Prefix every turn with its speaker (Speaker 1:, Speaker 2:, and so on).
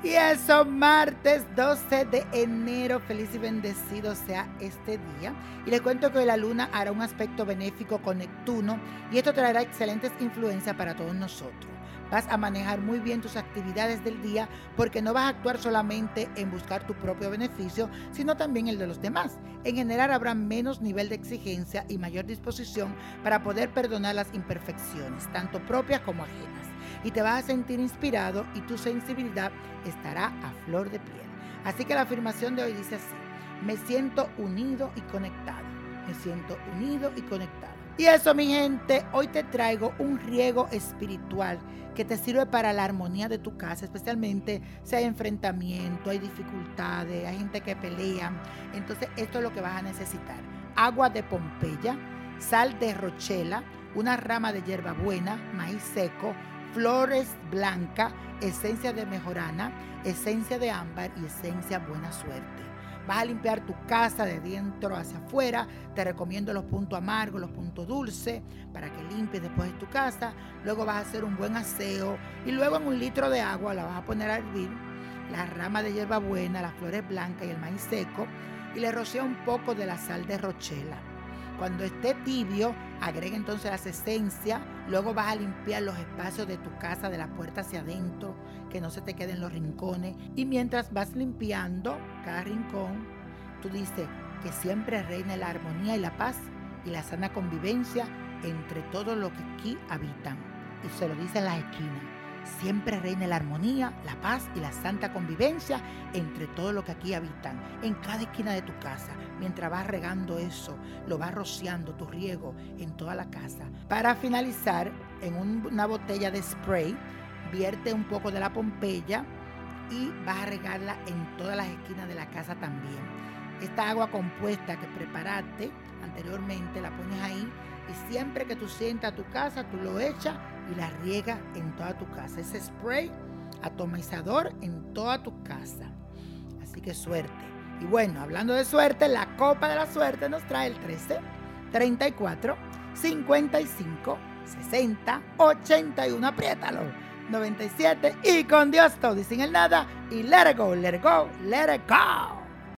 Speaker 1: Y eso, martes 12 de enero, feliz y bendecido sea este día. Y le cuento que la luna hará un aspecto benéfico con Neptuno y esto traerá excelentes influencias para todos nosotros. Vas a manejar muy bien tus actividades del día porque no vas a actuar solamente en buscar tu propio beneficio, sino también el de los demás. En general habrá menos nivel de exigencia y mayor disposición para poder perdonar las imperfecciones, tanto propias como ajenas. Y te vas a sentir inspirado y tu sensibilidad estará a flor de piel. Así que la afirmación de hoy dice así, me siento unido y conectado. Me siento unido y conectado. Y eso, mi gente, hoy te traigo un riego espiritual que te sirve para la armonía de tu casa, especialmente si hay enfrentamiento, hay dificultades, hay gente que pelea. Entonces, esto es lo que vas a necesitar. Agua de Pompeya, sal de rochela, una rama de hierbabuena, maíz seco, flores blancas, esencia de mejorana, esencia de ámbar y esencia buena suerte. Vas a limpiar tu casa de dentro hacia afuera. Te recomiendo los puntos amargos, los puntos dulces, para que limpies después de tu casa. Luego vas a hacer un buen aseo y luego en un litro de agua la vas a poner a hervir. La rama de hierbabuena, las flores blancas y el maíz seco. Y le rocea un poco de la sal de rochela. Cuando esté tibio, agrega entonces las esencias. Luego vas a limpiar los espacios de tu casa, de la puerta hacia adentro, que no se te queden los rincones. Y mientras vas limpiando cada rincón, tú dices que siempre reine la armonía y la paz y la sana convivencia entre todos los que aquí habitan. Y se lo dice en las esquinas siempre reine la armonía, la paz y la santa convivencia entre todos los que aquí habitan, en cada esquina de tu casa. Mientras vas regando eso, lo vas rociando tu riego en toda la casa. Para finalizar, en una botella de spray, vierte un poco de la pompeya y vas a regarla en todas las esquinas de la casa también. Esta agua compuesta que preparaste anteriormente la pones ahí y siempre que tú sientas tu casa, tú lo echas y la riegas en toda tu casa. Ese spray atomizador en toda tu casa. Así que suerte. Y bueno, hablando de suerte, la copa de la suerte nos trae el 13, 34, 55, 60, 81. Apriétalo. 97 y con Dios todo y sin el nada. Y let it go, let it go, let it go.